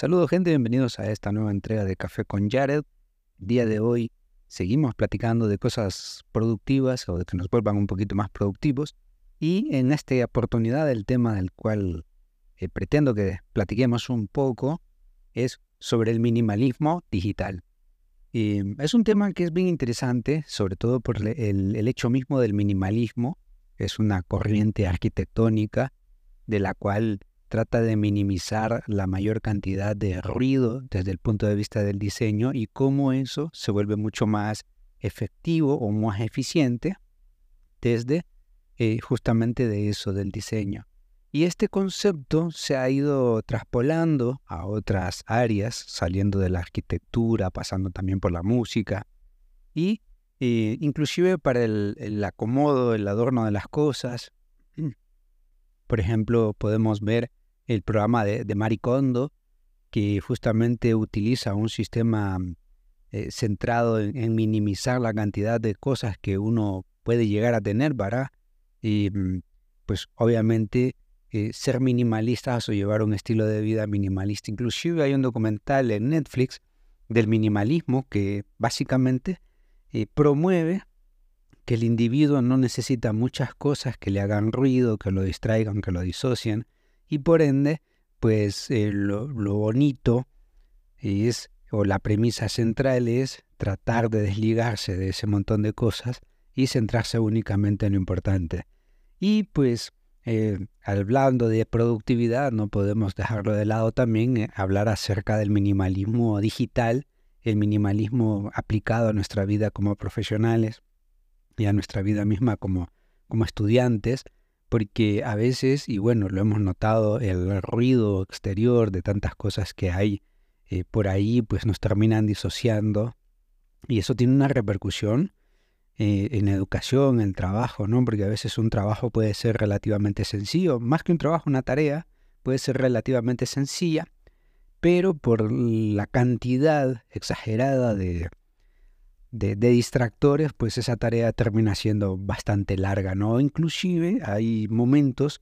Saludos gente, bienvenidos a esta nueva entrega de Café con Jared. día de hoy seguimos platicando de cosas productivas o de que nos vuelvan un poquito más productivos. Y en esta oportunidad el tema del cual eh, pretendo que platiquemos un poco es sobre el minimalismo digital. Es un tema que es bien interesante, sobre todo por el hecho mismo del minimalismo. Es una corriente arquitectónica de la cual trata de minimizar la mayor cantidad de ruido desde el punto de vista del diseño y cómo eso se vuelve mucho más efectivo o más eficiente desde eh, justamente de eso del diseño. Y este concepto se ha ido traspolando a otras áreas, saliendo de la arquitectura, pasando también por la música y eh, inclusive para el, el acomodo, el adorno de las cosas. Por ejemplo, podemos ver el programa de, de Maricondo, que justamente utiliza un sistema eh, centrado en, minimizar la cantidad de cosas que uno puede llegar a tener, ¿verdad? Y mm, pues obviamente eh, ser minimalistas o llevar un estilo de vida minimalista. Inclusive hay un documental en Netflix del minimalismo que básicamente eh, promueve que el individuo no necesita muchas cosas que le hagan ruido, que lo distraigan, que lo disocien, y por ende, pues eh, lo, bonito es, o la premisa central es tratar de desligarse de ese montón de cosas y centrarse únicamente en lo importante. Y pues, eh, hablando de productividad, no podemos dejarlo de lado también, eh, hablar acerca del minimalismo digital, el minimalismo aplicado a nuestra vida como profesionales y a nuestra vida misma como, como estudiantes, porque a veces, y bueno, lo hemos notado, el ruido exterior de tantas cosas que hay eh, por ahí, pues nos terminan disociando y eso tiene una repercusión eh, en educación, en trabajo, ¿no? Porque a veces un trabajo puede ser relativamente sencillo, más que un trabajo, una tarea puede ser relativamente sencilla, pero por la cantidad exagerada de, de, distractores, pues esa tarea termina siendo bastante larga, ¿no? Inclusive hay momentos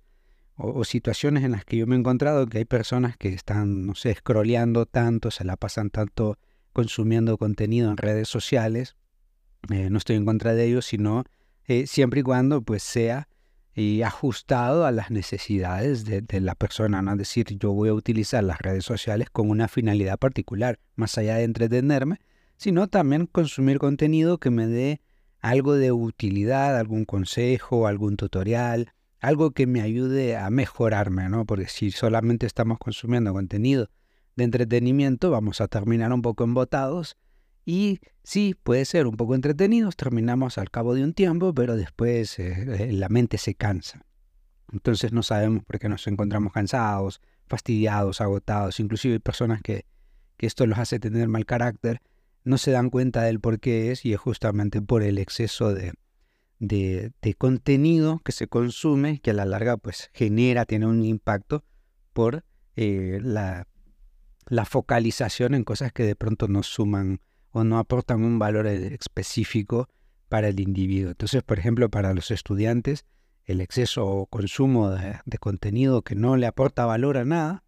o, situaciones en las que yo me he encontrado que hay personas que están, no sé, scrolleando tanto, se la pasan tanto consumiendo contenido en redes sociales. Eh, no estoy en contra de ello, sino eh, siempre y cuando pues sea y ajustado a las necesidades de, de, la persona, ¿no? Es decir, yo voy a utilizar las redes sociales con una finalidad particular, más allá de entretenerme, sino también consumir contenido que me dé algo de utilidad, algún consejo, algún tutorial, algo que me ayude a mejorarme, ¿no? Porque si solamente estamos consumiendo contenido de entretenimiento, vamos a terminar un poco embotados y sí, puede ser un poco entretenidos, terminamos al cabo de un tiempo, pero después eh, eh, la mente se cansa. Entonces no sabemos por qué nos encontramos cansados, fastidiados, agotados, inclusive hay personas que, que esto los hace tener mal carácter no se dan cuenta del por qué es y es justamente por el exceso de, de, contenido que se consume que a la larga pues genera, tiene un impacto por eh, la, la focalización en cosas que de pronto no suman o no aportan un valor específico para el individuo. Entonces, por ejemplo, para los estudiantes, el exceso o consumo de, de, contenido que no le aporta valor a nada,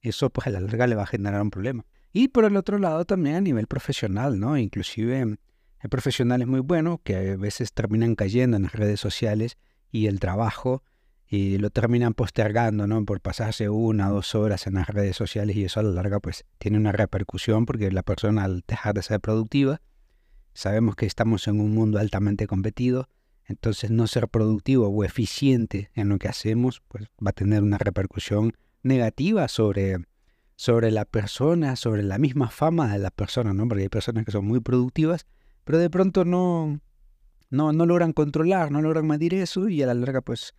eso pues a la larga le va a generar un problema. Y por el otro lado también a nivel profesional, ¿no? Inclusive hay profesionales muy buenos que a veces terminan cayendo en las redes sociales y el trabajo y lo terminan postergando, ¿no? Por pasarse una o dos horas en las redes sociales y eso a la larga pues tiene una repercusión porque la persona al dejar de ser productiva, sabemos que estamos en un mundo altamente competido, entonces no ser productivo o eficiente en lo que hacemos pues va a tener una repercusión negativa sobre sobre la persona, sobre la misma fama de la persona, ¿no? Porque hay personas que son muy productivas, pero de pronto no, no, no logran controlar, no logran medir eso y a la larga pues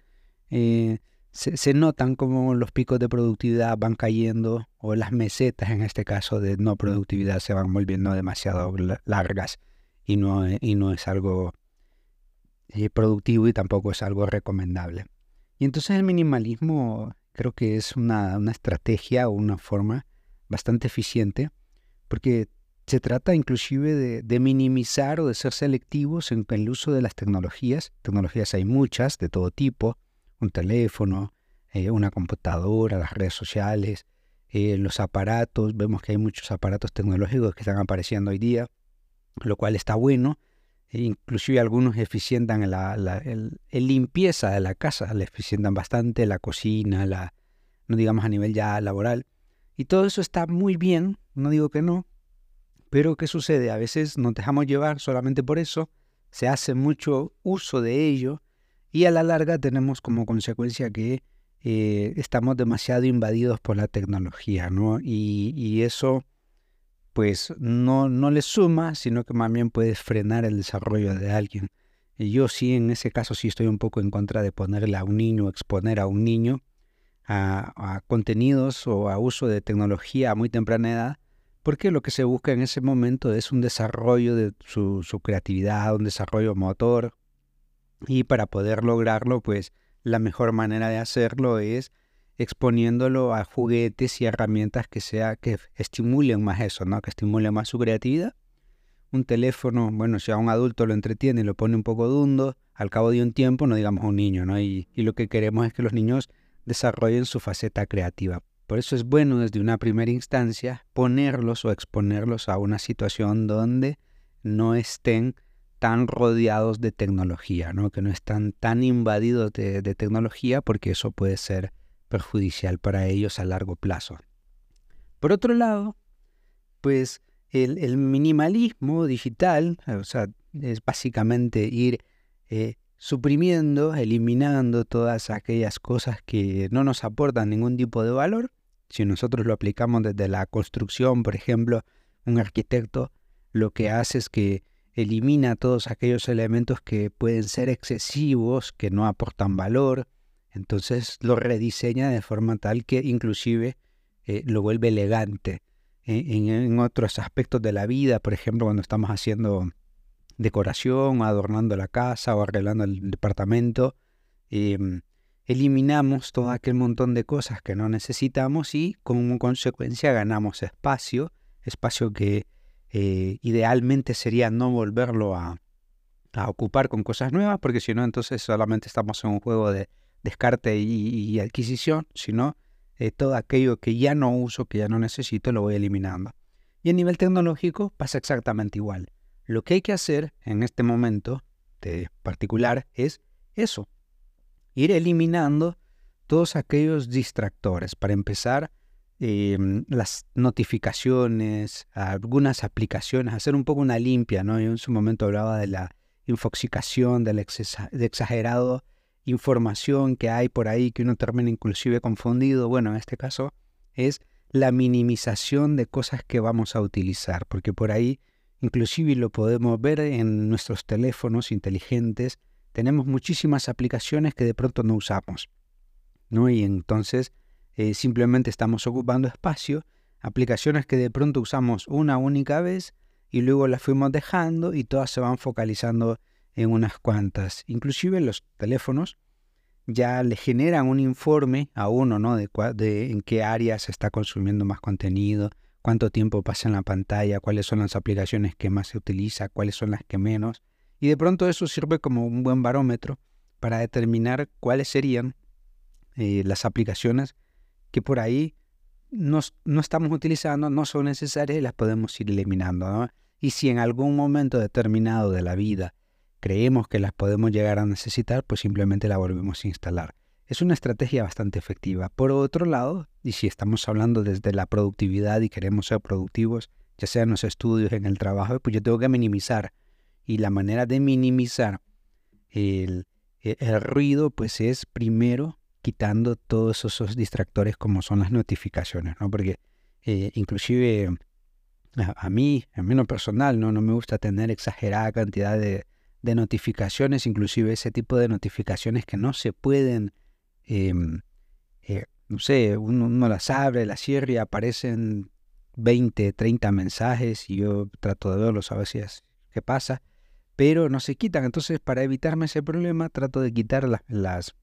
eh, se, notan como los picos de productividad van cayendo o las mesetas en este caso de no productividad se van volviendo demasiado largas y no, y no es algo eh, productivo y tampoco es algo recomendable. Y entonces el minimalismo creo que es una, estrategia o una forma bastante eficiente porque se trata inclusive de, minimizar o de ser selectivos en, el uso de las tecnologías. Tecnologías hay muchas, de todo tipo, un teléfono, eh, una computadora, las redes sociales, eh, los aparatos, vemos que hay muchos aparatos tecnológicos que están apareciendo hoy día, lo cual está bueno. E inclusive algunos eficientan la, el, limpieza de la casa, le eficientan bastante la cocina, la, no digamos a nivel ya laboral. Y todo eso está muy bien, no digo que no, pero ¿qué sucede? A veces nos dejamos llevar solamente por eso, se hace mucho uso de ello y a la larga tenemos como consecuencia que eh, estamos demasiado invadidos por la tecnología, ¿no? Y, eso pues no, no le suma, sino que más bien puede frenar el desarrollo de alguien. Y yo sí, en ese caso sí estoy un poco en contra de ponerle a un niño, exponer a un niño a, contenidos o a uso de tecnología a muy temprana edad, porque lo que se busca en ese momento es un desarrollo de su creatividad, un desarrollo motor, y para poder lograrlo, pues la mejor manera de hacerlo es exponiéndolo a juguetes y herramientas que sea que estimulen más eso, ¿no? Que estimulen más su creatividad. Un teléfono, bueno, si a un adulto lo entretiene lo pone un poco dundo, al cabo de un tiempo, no digamos a un niño, ¿no? Y, y lo que queremos es que los niños desarrollen su faceta creativa. Por eso es bueno desde una primera instancia ponerlos o exponerlos a una situación donde no estén tan rodeados de tecnología, ¿no? que no están tan invadidos de, tecnología porque eso puede ser perjudicial para ellos a largo plazo. Por otro lado, pues el, minimalismo digital, sea, es básicamente ir eh, suprimiendo, eliminando todas aquellas cosas que no nos aportan ningún tipo de valor. Si nosotros lo aplicamos desde la construcción, por ejemplo, un arquitecto lo que hace es que elimina todos aquellos elementos que pueden ser excesivos, que no aportan valor, entonces lo rediseña de forma tal que inclusive eh, lo vuelve elegante. En, otros aspectos de la vida, por ejemplo, cuando estamos haciendo decoración, adornando la casa o arreglando el departamento, em, eliminamos todo aquel montón de cosas que no necesitamos y como consecuencia ganamos espacio, espacio que eh, idealmente sería no volverlo a, ocupar con cosas nuevas, porque si no, entonces solamente estamos en un juego de descarte y, adquisición, sino eh, todo aquello que ya no uso, que ya no necesito, lo voy eliminando. Y a nivel tecnológico pasa exactamente igual. Lo que hay que hacer en este momento de particular es eso, ir eliminando todos aquellos distractores. Para empezar, Em, las notificaciones, algunas aplicaciones, hacer un poco una limpia, ¿no? Yo en su momento hablaba de la infoxicación, de la exagerado información que hay por ahí que uno termina inclusive confundido. Bueno, en este caso es la minimización de cosas que vamos a utilizar, porque por ahí inclusive lo podemos ver en nuestros teléfonos inteligentes, tenemos muchísimas aplicaciones que de pronto no usamos, ¿no? Y entonces eh, simplemente estamos ocupando espacio, aplicaciones que de pronto usamos una única vez y luego las fuimos dejando y todas se van focalizando en unas cuantas. Inclusive los teléfonos ya le generan un informe a uno, ¿no? De, de en qué áreas se está consumiendo más contenido, cuánto tiempo pasa en la pantalla, cuáles son las aplicaciones que más se utiliza, cuáles son las que menos. Y de pronto eso sirve como un buen barómetro para determinar cuáles serían eh, las aplicaciones que por ahí no, no estamos utilizando, no son necesarias y las podemos ir eliminando. Y si en algún momento determinado de la vida creemos que las podemos llegar a necesitar, pues simplemente la volvemos a instalar. Es una estrategia bastante efectiva. Por otro lado, y si estamos hablando desde la productividad y queremos ser productivos, ya sea en los estudios, en el trabajo, pues yo tengo que minimizar. Y la manera de minimizar el, el ruido, pues es primero quitando todos esos distractores como son las notificaciones, ¿no? Porque eh, inclusive a, mí, en menos personal, ¿no? No me gusta tener exagerada cantidad de, notificaciones, inclusive ese tipo de notificaciones que no se pueden, em, eh, no sé, uno, las abre, las cierra y aparecen 20, 30 mensajes y yo trato de verlos a ver si es, qué pasa, pero no se quitan. Entonces, para evitarme ese problema, trato de quitar las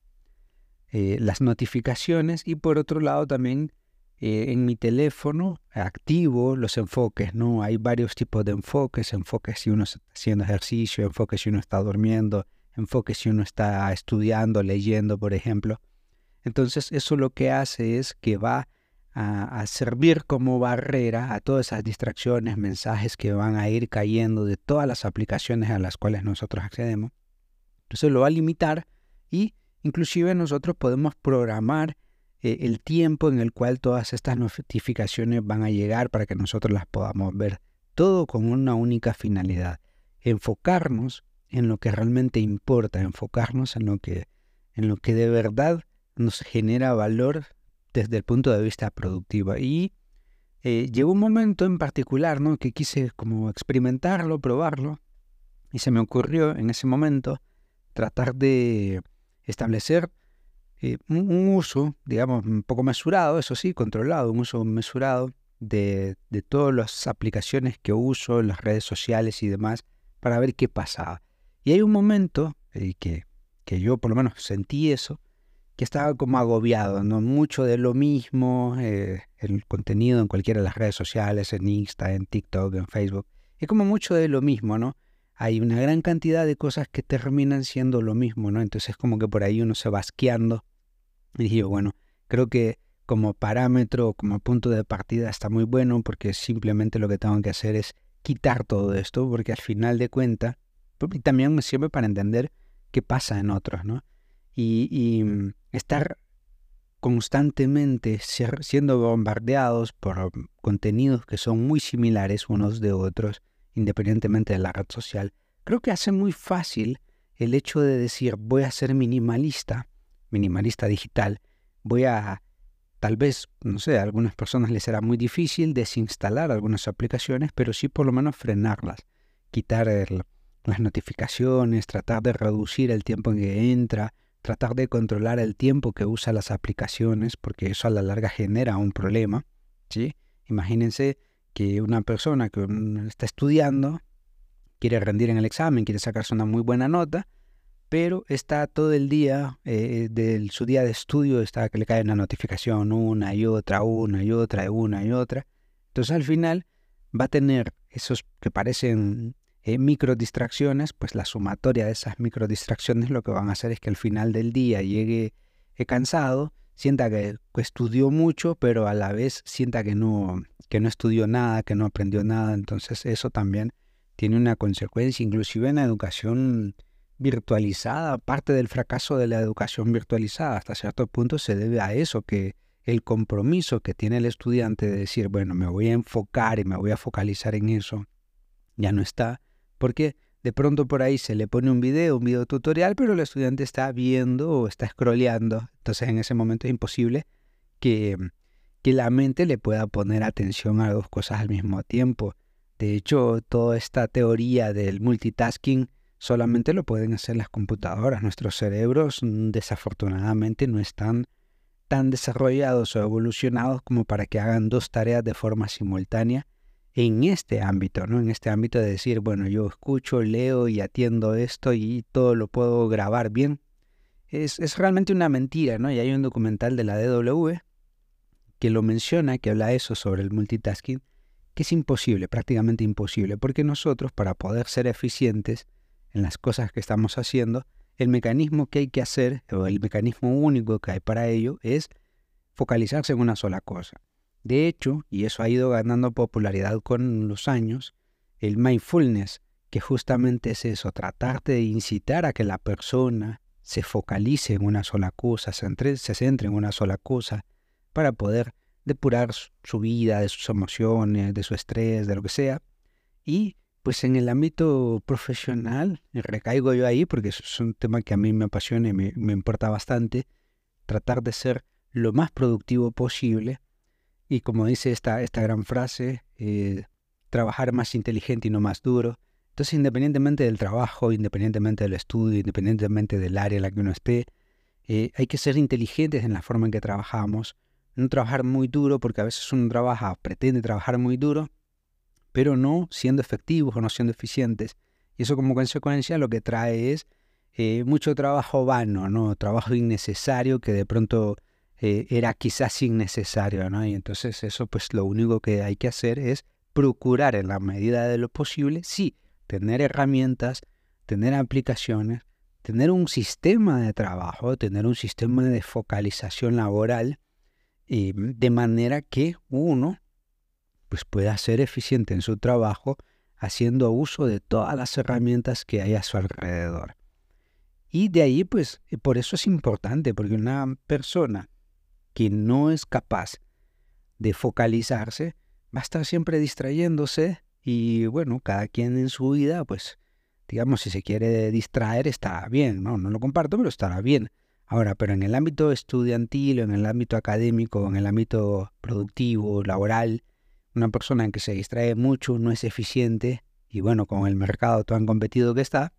eh, las notificaciones y por otro lado también eh, en mi teléfono activo los enfoques, ¿no? Hay varios tipos de enfoques, enfoques si uno está haciendo ejercicio, enfoques si uno está durmiendo, enfoques si uno está estudiando, leyendo, por ejemplo. Entonces eso lo que hace es que va a, servir como barrera a todas esas distracciones, mensajes que van a ir cayendo de todas las aplicaciones a las cuales nosotros accedemos. Entonces lo va a limitar y inclusive nosotros podemos programar eh, el tiempo en el cual todas estas notificaciones van a llegar para que nosotros las podamos ver. Todo con una única finalidad, enfocarnos en lo que realmente importa, enfocarnos en lo que, en lo que de verdad nos genera valor desde el punto de vista productivo. Y eh, llegó un momento en particular ¿no? que quise como experimentarlo, probarlo, y se me ocurrió en ese momento tratar de establecer eh, un, uso, digamos, un poco mesurado, eso sí, controlado, un uso mesurado de, de todas las aplicaciones que uso en las redes sociales y demás para ver qué pasaba. Y hay un momento eh, que, que yo por lo menos sentí eso, que estaba como agobiado, ¿no? Mucho de lo mismo, eh, el contenido en cualquiera de las redes sociales, en Insta, en TikTok, en Facebook, es como mucho de lo mismo, ¿no? Hay una gran cantidad de cosas que terminan siendo lo mismo, ¿no? Entonces es como que por ahí uno se va asqueando. Y dije, bueno, creo que como parámetro, como punto de partida está muy bueno porque simplemente lo que tengo que hacer es quitar todo esto, porque al final de cuentas, también me sirve para entender qué pasa en otros, ¿no? y, mm, estar constantemente siendo bombardeados por contenidos que son muy similares unos de otros, independientemente de la red social, creo que hace muy fácil el hecho de decir voy a ser minimalista, minimalista digital, voy a, tal vez, no sé, a algunas personas les será muy difícil desinstalar algunas aplicaciones, pero sí por lo menos frenarlas, quitar las notificaciones, tratar de reducir el tiempo en que entra, tratar de controlar el tiempo que usa las aplicaciones, porque eso a la larga genera un problema. ¿sí? Imagínense que una persona que está estudiando quiere rendir en el examen, quiere sacarse una muy buena nota, pero está todo el día, eh, de su día de estudio, está que le cae una notificación una y otra, una y otra, una y otra. Entonces al final va a tener esos que parecen eh, microdistracciones, pues la sumatoria de esas microdistracciones lo que van a hacer es que al final del día llegue eh, cansado, sienta que, estudió mucho, pero a la vez sienta que no, que no estudió nada, que no aprendió nada. Entonces eso también tiene una consecuencia, inclusive en la educación virtualizada. Parte del fracaso de la educación virtualizada hasta cierto punto se debe a eso, que el compromiso que tiene el estudiante de decir, bueno, me voy a enfocar y me voy a focalizar en eso, ya no está. Porque de pronto por ahí se le pone un video, un video tutorial, pero el estudiante está viendo o está scrolleando. Entonces en ese momento es imposible que, que la mente le pueda poner atención a dos cosas al mismo tiempo. De hecho, toda esta teoría del multitasking solamente lo pueden hacer las computadoras. Nuestros cerebros mm, desafortunadamente no están tan desarrollados o evolucionados como para que hagan dos tareas de forma simultánea en este ámbito, ¿no? En este ámbito de decir, bueno, yo escucho, leo y atiendo esto y todo lo puedo grabar bien. Es, realmente una mentira, ¿no? Y hay un documental de la DW que lo menciona, que habla eso sobre el multitasking, que es imposible, prácticamente imposible, porque nosotros para poder ser eficientes en las cosas que estamos haciendo, el mecanismo que hay que hacer, o el mecanismo único que hay para ello, es focalizarse en una sola cosa. De hecho, y eso ha ido ganando popularidad con los años, el mindfulness, que justamente es eso, tratar de incitar a que la persona se focalice en una sola cosa, se, se centre en una sola cosa, para poder depurar su vida, de sus emociones, de su estrés, de lo que sea. Y pues en el ámbito profesional, recaigo yo ahí porque es un tema que a mí me apasiona y me, me importa bastante, tratar de ser lo más productivo posible y como dice esta, esta gran frase, eh, trabajar más inteligente y no más duro. Entonces, independientemente del trabajo, independientemente del estudio, independientemente del área en la que uno esté, eh, hay que ser inteligentes en la forma en que trabajamos. No trabajar muy duro, porque a veces uno trabaja, pretende trabajar muy duro, pero no siendo efectivos o no siendo eficientes. Y eso como consecuencia lo que trae es eh, mucho trabajo vano, ¿no? Trabajo innecesario que de pronto eh, era quizás innecesario, ¿no? Y entonces eso pues lo único que hay que hacer es procurar en la medida de lo posible, sí, tener herramientas, tener aplicaciones, tener un sistema de trabajo, tener un sistema de focalización laboral eh, de manera que uno pues pueda ser eficiente en su trabajo haciendo uso de todas las herramientas que hay a su alrededor. Y de ahí, pues, por eso es importante, porque una persona que no es capaz de focalizarse va a estar siempre distrayéndose y bueno, cada quien en su vida, pues, digamos, si se quiere distraer, está bien, ¿no? No lo comparto, pero estará bien. Ahora, pero en el ámbito estudiantil, en el ámbito académico, en el ámbito productivo, laboral, una persona en que se distrae mucho, no es eficiente, y bueno, con el mercado tan competido que está,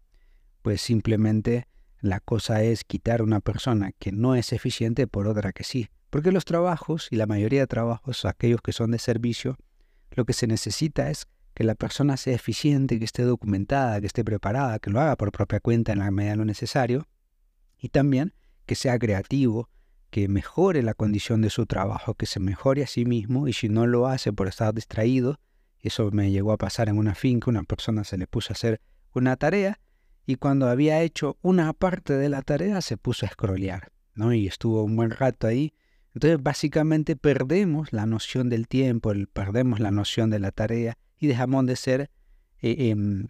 pues simplemente la cosa es quitar una persona que no es eficiente por otra que sí. Porque los trabajos, y la mayoría de trabajos, aquellos que son de servicio, lo que se necesita es que la persona sea eficiente, que esté documentada, que esté preparada, que lo haga por propia cuenta en la medida de lo necesario, y también que sea creativo, que mejore la condición de su trabajo, que se mejore a sí mismo y si no lo hace por estar distraído, eso me llegó a pasar en una finca, una persona se le puso a hacer una tarea y cuando había hecho una parte de la tarea se puso a scrollear, ¿no? Y estuvo un buen rato ahí. Entonces básicamente perdemos la noción del tiempo, perdemos la noción de la tarea y dejamos de ser eh, em,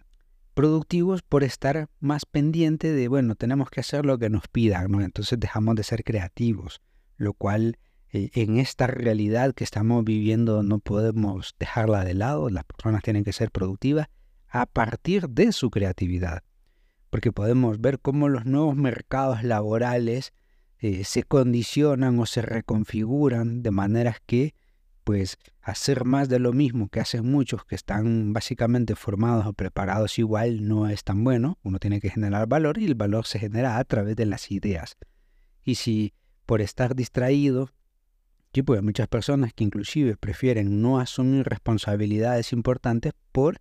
productivos por estar más pendiente de, bueno, tenemos que hacer lo que nos pidan, ¿no? Entonces dejamos de ser creativos, lo cual eh, en esta realidad que estamos viviendo no podemos dejarla de lado, las personas tienen que ser productivas a partir de su creatividad, porque podemos ver cómo los nuevos mercados laborales eh, se condicionan o se reconfiguran de maneras que pues hacer más de lo mismo que hacen muchos que están básicamente formados o preparados igual no es tan bueno. Uno tiene que generar valor y el valor se genera a través de las ideas. Y si por estar distraído, hay muchas personas que inclusive prefieren no asumir responsabilidades importantes por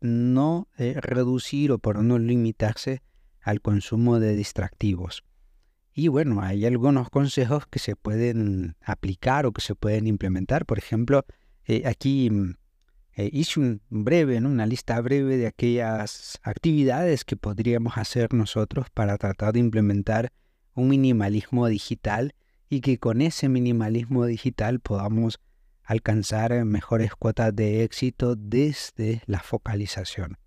no eh, reducir o por no limitarse al consumo de distractivos. Y bueno, hay algunos consejos que se pueden aplicar o que se pueden implementar. Por ejemplo, eh, aquí mm, eh, hice breve, una lista breve de aquellas actividades que podríamos hacer nosotros para tratar de implementar un minimalismo digital y que con ese minimalismo digital podamos alcanzar mejores cuotas de éxito desde la focalización.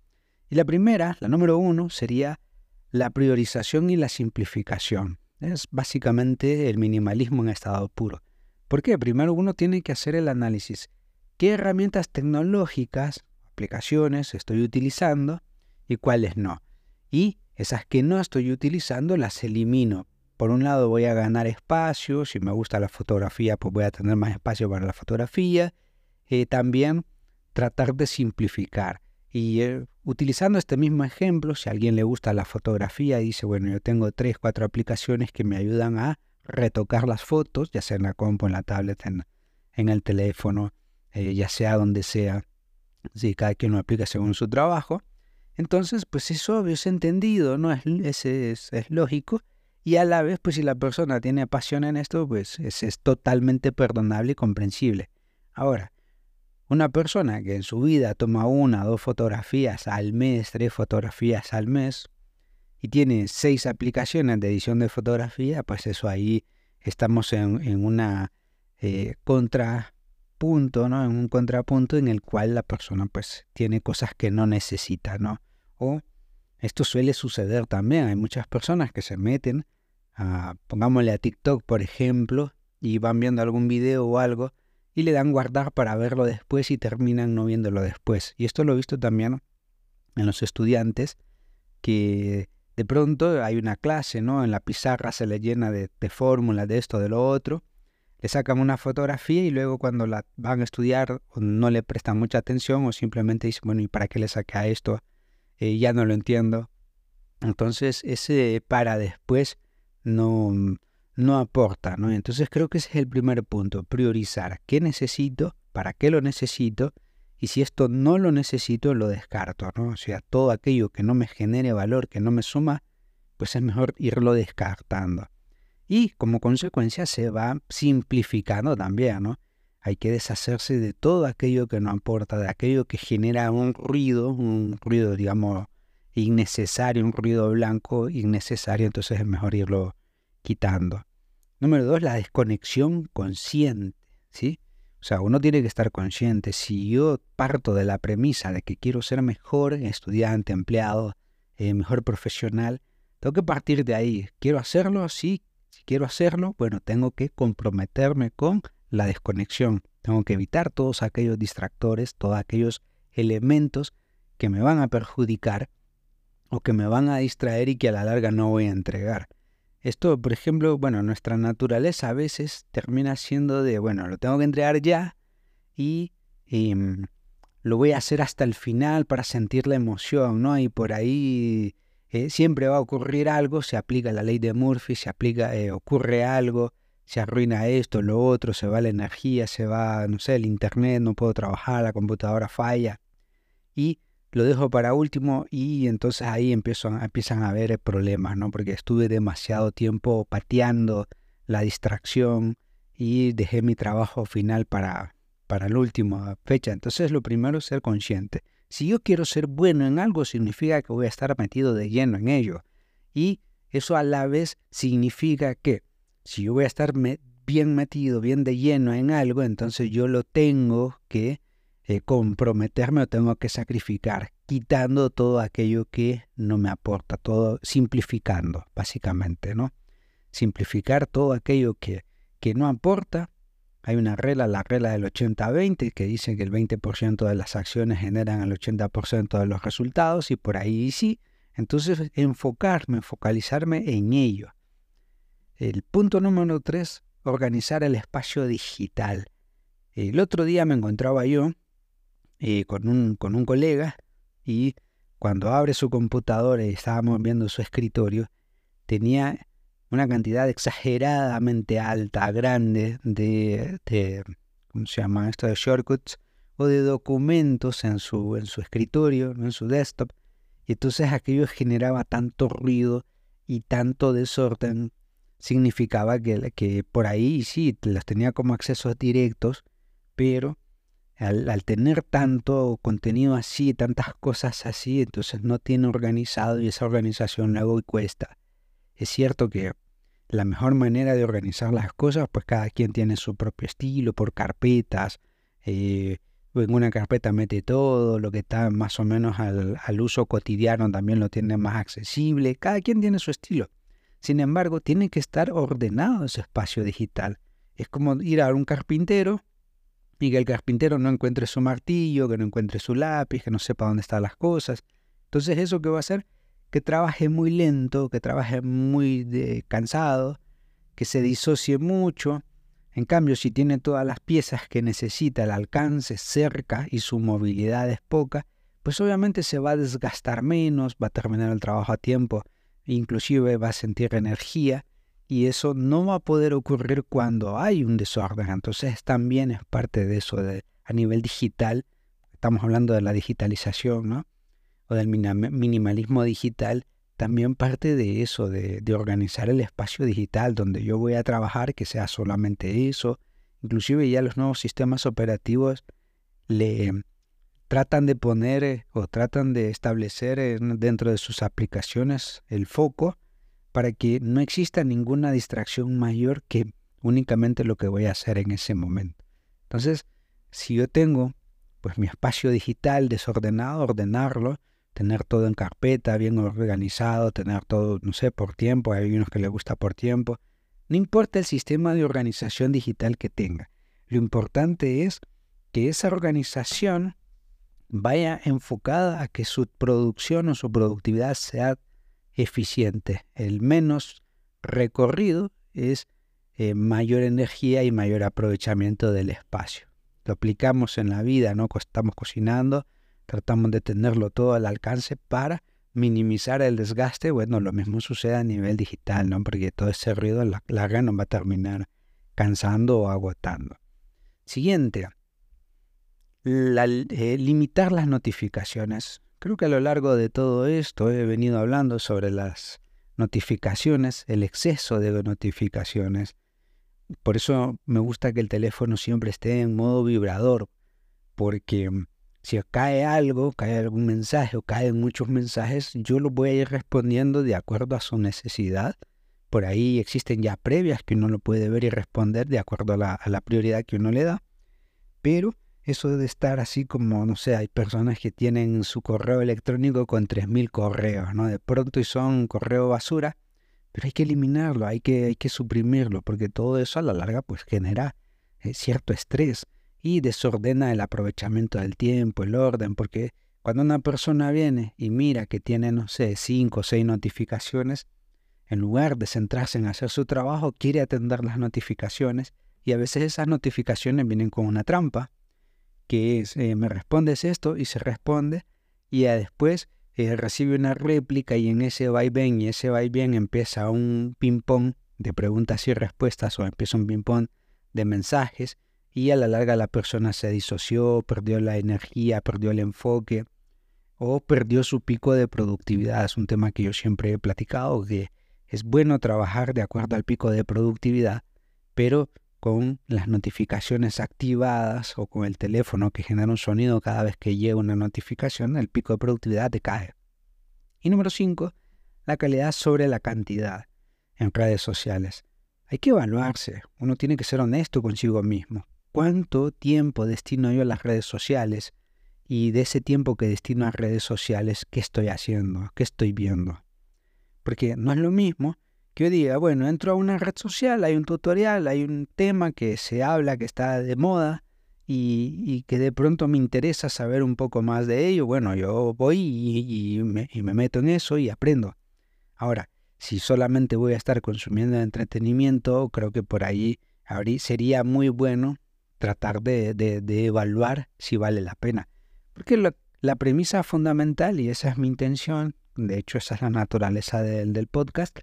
Y la primera, la número uno, sería la priorización y la simplificación. Es básicamente el minimalismo en estado puro. ¿Por qué? Primero uno tiene que hacer el análisis. ¿Qué herramientas tecnológicas, aplicaciones estoy utilizando y cuáles no? Y esas que no estoy utilizando las elimino. Por un lado voy a ganar espacio, si me gusta la fotografía pues voy a tener más espacio para la fotografía. Eh, también tratar de simplificar. Y eh, utilizando este mismo ejemplo, si a alguien le gusta la fotografía y dice, bueno, yo tengo tres, cuatro aplicaciones que me ayudan a retocar las fotos, ya sea en la compu, en la tablet, en, en el teléfono, eh, ya sea donde sea, si cada quien lo aplica según su trabajo. Entonces, pues es obvio, es entendido, ¿no? Es, es, es, lógico. Y a la vez, pues si la persona tiene pasión en esto, pues es, es totalmente perdonable y comprensible. Ahora, una persona que en su vida toma una, dos fotografías al mes, tres fotografías al mes, y tiene seis aplicaciones de edición de fotografía, pues eso ahí estamos en, en una eh, contrapunto, ¿no? En un contrapunto en el cual la persona pues tiene cosas que no necesita, ¿no? O esto suele suceder también. Hay muchas personas que se meten a, pongámosle a TikTok, por ejemplo, y van viendo algún video o algo y le dan guardar para verlo después y terminan no viéndolo después. Y esto lo he visto también en los estudiantes que de pronto hay una clase, ¿no? En la pizarra se le llena de, fórmulas de esto, de lo otro. Le sacan una fotografía y luego cuando la van a estudiar no le prestan mucha atención o simplemente dicen, bueno, ¿y para qué le saca esto? Eh, ya no lo entiendo. Entonces ese para después no, no aporta, ¿no? Entonces creo que ese es el primer punto, priorizar qué necesito, para qué lo necesito, y si esto no lo necesito, lo descarto, ¿no? O sea, todo aquello que no me genere valor, que no me suma, pues es mejor irlo descartando. Y como consecuencia se va simplificando también, ¿no? Hay que deshacerse de todo aquello que no aporta, de aquello que genera un ruido, un ruido, digamos, innecesario, un ruido blanco innecesario, entonces es mejor irlo quitando. Número dos, la desconexión consciente, ¿sí? O sea, uno tiene que estar consciente. Si yo parto de la premisa de que quiero ser mejor estudiante, empleado, eh, mejor profesional, tengo que partir de ahí. ¿Quiero hacerlo? Sí. Si quiero hacerlo, bueno, tengo que comprometerme con la desconexión. Tengo que evitar todos aquellos distractores, todos aquellos elementos que me van a perjudicar o que me van a distraer y que a la larga no voy a entregar. Esto, por ejemplo, bueno, nuestra naturaleza a veces termina siendo de, bueno, lo tengo que entregar ya y, em, lo voy a hacer hasta el final para sentir la emoción, ¿no? Y por ahí eh, siempre va a ocurrir algo, se aplica la ley de Murphy, se aplica, eh, ocurre algo, se arruina esto, lo otro, se va la energía, se va, no sé, el internet, no puedo trabajar, la computadora falla. Y lo dejo para último y entonces ahí empiezan, a haber problemas, ¿no? Porque estuve demasiado tiempo pateando la distracción y dejé mi trabajo final para, para la última fecha. Entonces lo primero es ser consciente. Si yo quiero ser bueno en algo, significa que voy a estar metido de lleno en ello. Y eso a la vez significa que si yo voy a estar bien metido, bien de lleno en algo, entonces yo lo tengo que eh, comprometerme o tengo que sacrificar, quitando todo aquello que no me aporta, todo simplificando, básicamente, ¿no? Simplificar todo aquello que, que no aporta. Hay una regla, la regla del 80-20, que dice que el 20% de las acciones generan el 80% de los resultados y por ahí sí. Entonces, enfocarme, focalizarme en ello. El punto número tres, organizar el espacio digital. El otro día me encontraba yo eh, con, un, con un colega y cuando abre su computadora y estábamos viendo su escritorio, tenía una cantidad exageradamente alta, grande de, ¿cómo se llama esto? de shortcuts o de documentos en su, en su escritorio, en su desktop. Y entonces aquello generaba tanto ruido y tanto desorden, significaba que, que por ahí sí, los tenía como accesos directos, pero al, tener tanto contenido así, tantas cosas así, entonces no tiene organizado y esa organización luego cuesta. Es cierto que la mejor manera de organizar las cosas, pues cada quien tiene su propio estilo, por carpetas. Eh, en una carpeta mete todo, lo que está más o menos al, al uso cotidiano también lo tiene más accesible. Cada quien tiene su estilo. Sin embargo, tiene que estar ordenado ese espacio digital. Es como ir a un carpintero y que el carpintero no encuentre su martillo, que no encuentre su lápiz, que no sepa dónde están las cosas. Entonces eso que va a hacer que trabaje muy lento, que trabaje muy cansado, que se disocie mucho. En cambio, si tiene todas las piezas que necesita, el alcance cerca y su movilidad es poca, pues obviamente se va a desgastar menos, va a terminar el trabajo a tiempo, inclusive va a sentir energía y eso no va a poder ocurrir cuando hay un desorden. Entonces también es parte de eso a nivel digital. Estamos hablando de la digitalización, ¿no? O del minimalismo digital. También parte de eso, de, de organizar el espacio digital donde yo voy a trabajar, que sea solamente eso. Inclusive ya los nuevos sistemas operativos le tratan de poner eh, o tratan de establecer dentro de sus aplicaciones el foco para que no exista ninguna distracción mayor que únicamente lo que voy a hacer en ese momento. Entonces, si yo tengo pues mi espacio digital desordenado, ordenarlo, tener todo en carpeta, bien organizado, tener todo, no sé, por tiempo, hay unos que les gusta por tiempo, no importa el sistema de organización digital que tenga. Lo importante es que esa organización vaya enfocada a que su producción o su productividad sea eficiente. El menos recorrido es eh, mayor energía y mayor aprovechamiento del espacio. Lo aplicamos en la vida, ¿no? Estamos cocinando, tratamos de tenerlo todo al alcance para minimizar el desgaste. Bueno, lo mismo sucede a nivel digital, ¿no? Porque todo ese ruido la larga nos va a terminar cansando o agotando. Siguiente, eh, limitar las notificaciones. Creo que a lo largo de todo esto he venido hablando sobre las notificaciones, el exceso de notificaciones. Por eso me gusta que el teléfono siempre esté en modo vibrador, porque mm, si cae algo, cae algún mensaje o caen muchos mensajes, yo lo voy a ir respondiendo de acuerdo a su necesidad, Por ahí existen ya previas que uno lo puede ver y responder de acuerdo a la, a la prioridad que uno le da. Pero eso de estar así como, no sé, hay personas que tienen su correo electrónico con 3.000 correos, ¿no? De pronto y son correo basura, pero hay que eliminarlo, hay que, hay que suprimirlo, porque todo eso a la larga pues genera eh, cierto estrés y desordena el aprovechamiento del tiempo, el orden, porque cuando una persona viene y mira que tiene, no sé, cinco o seis notificaciones, en lugar de centrarse en hacer su trabajo, quiere atender las notificaciones y a veces esas notificaciones vienen con una trampa, que es, eh, me respondes esto y se responde y ya después eh, recibe una réplica y en ese vaivén y ese vaivén empieza un ping-pong de preguntas y respuestas o empieza un ping-pong de mensajes y a la larga la persona se disoció, perdió la energía, perdió el enfoque o perdió su pico de productividad. Es un tema que yo siempre he platicado, que es bueno trabajar de acuerdo al pico de productividad, pero con las notificaciones activadas o con el teléfono que genera un sonido cada vez que llega una notificación, el pico de productividad te cae. Y número 5, la calidad sobre la cantidad en redes sociales. Hay que evaluarse, uno tiene que ser honesto consigo mismo. ¿Cuánto tiempo destino yo a las redes sociales? Y de ese tiempo que destino a redes sociales, ¿qué estoy haciendo? ¿Qué estoy viendo? Porque no es lo mismo que yo diga, bueno, entro a una red social, hay un tutorial, hay un tema que se habla, que está de moda y, que de pronto me interesa saber un poco más de ello, bueno, yo voy y, me, y me meto en eso y aprendo. Ahora, si solamente voy a estar consumiendo entretenimiento, creo que por ahí sería muy bueno tratar de, de, evaluar si vale la pena. Porque la premisa fundamental, y esa es mi intención, de hecho esa es la naturaleza del podcast,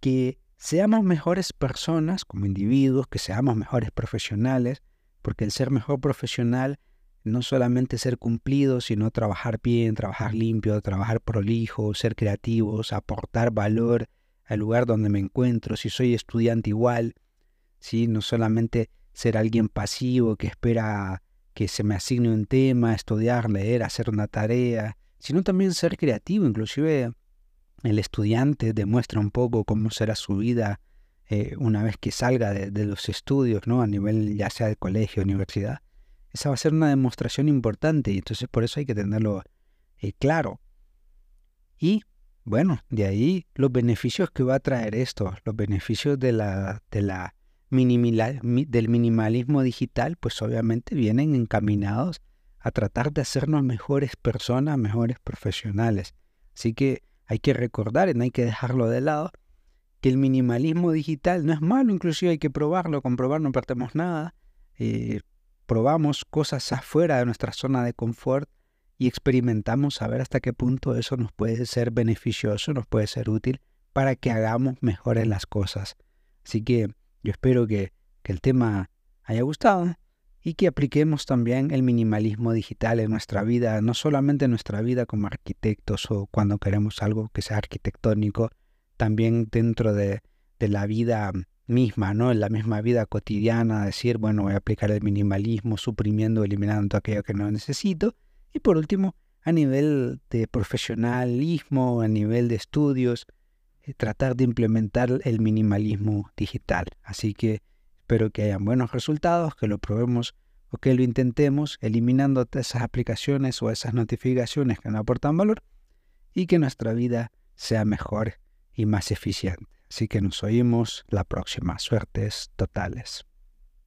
que seamos mejores personas como individuos, que seamos mejores profesionales, porque el ser mejor profesional no solamente ser cumplido, sino trabajar bien, trabajar limpio, trabajar prolijo, ser creativos, aportar valor al lugar donde me encuentro, si soy estudiante igual, ¿sí? no solamente ser alguien pasivo que espera que se me asigne un tema, estudiar, leer, hacer una tarea, sino también ser creativo, inclusive el estudiante demuestra un poco cómo será su vida eh, una vez que salga de, los estudios, ¿no? A nivel ya sea de colegio, universidad. Esa va a ser una demostración importante y entonces por eso hay que tenerlo eh, claro. Y bueno, de ahí los beneficios que va a traer esto, los beneficios de la, de la del minimalismo digital, pues obviamente vienen encaminados a tratar de hacernos mejores personas, mejores profesionales. Así que hay que recordar, no hay que dejarlo de lado, que el minimalismo digital no es malo, inclusive hay que probarlo, comprobar no perdemos nada. Eh, probamos cosas afuera de nuestra zona de confort y experimentamos a ver hasta qué punto eso nos puede ser beneficioso, nos puede ser útil para que hagamos mejores las cosas. Así que yo espero que el tema haya gustado y que apliquemos también el minimalismo digital en nuestra vida, no solamente en nuestra vida como arquitectos o cuando queremos algo que sea arquitectónico, también dentro de, de la vida misma, ¿no? En la misma vida cotidiana, decir, bueno, voy a aplicar el minimalismo, suprimiendo, eliminando aquello que no necesito. Y por último, a nivel de profesionalismo, a nivel de estudios, eh, tratar de implementar el minimalismo digital. Así que Espero que hayan buenos resultados, que lo probemos o que lo intentemos eliminando esas aplicaciones o esas notificaciones que no aportan valor y que nuestra vida sea mejor y más eficiente. Así que nos oímos la próxima. Suertes totales.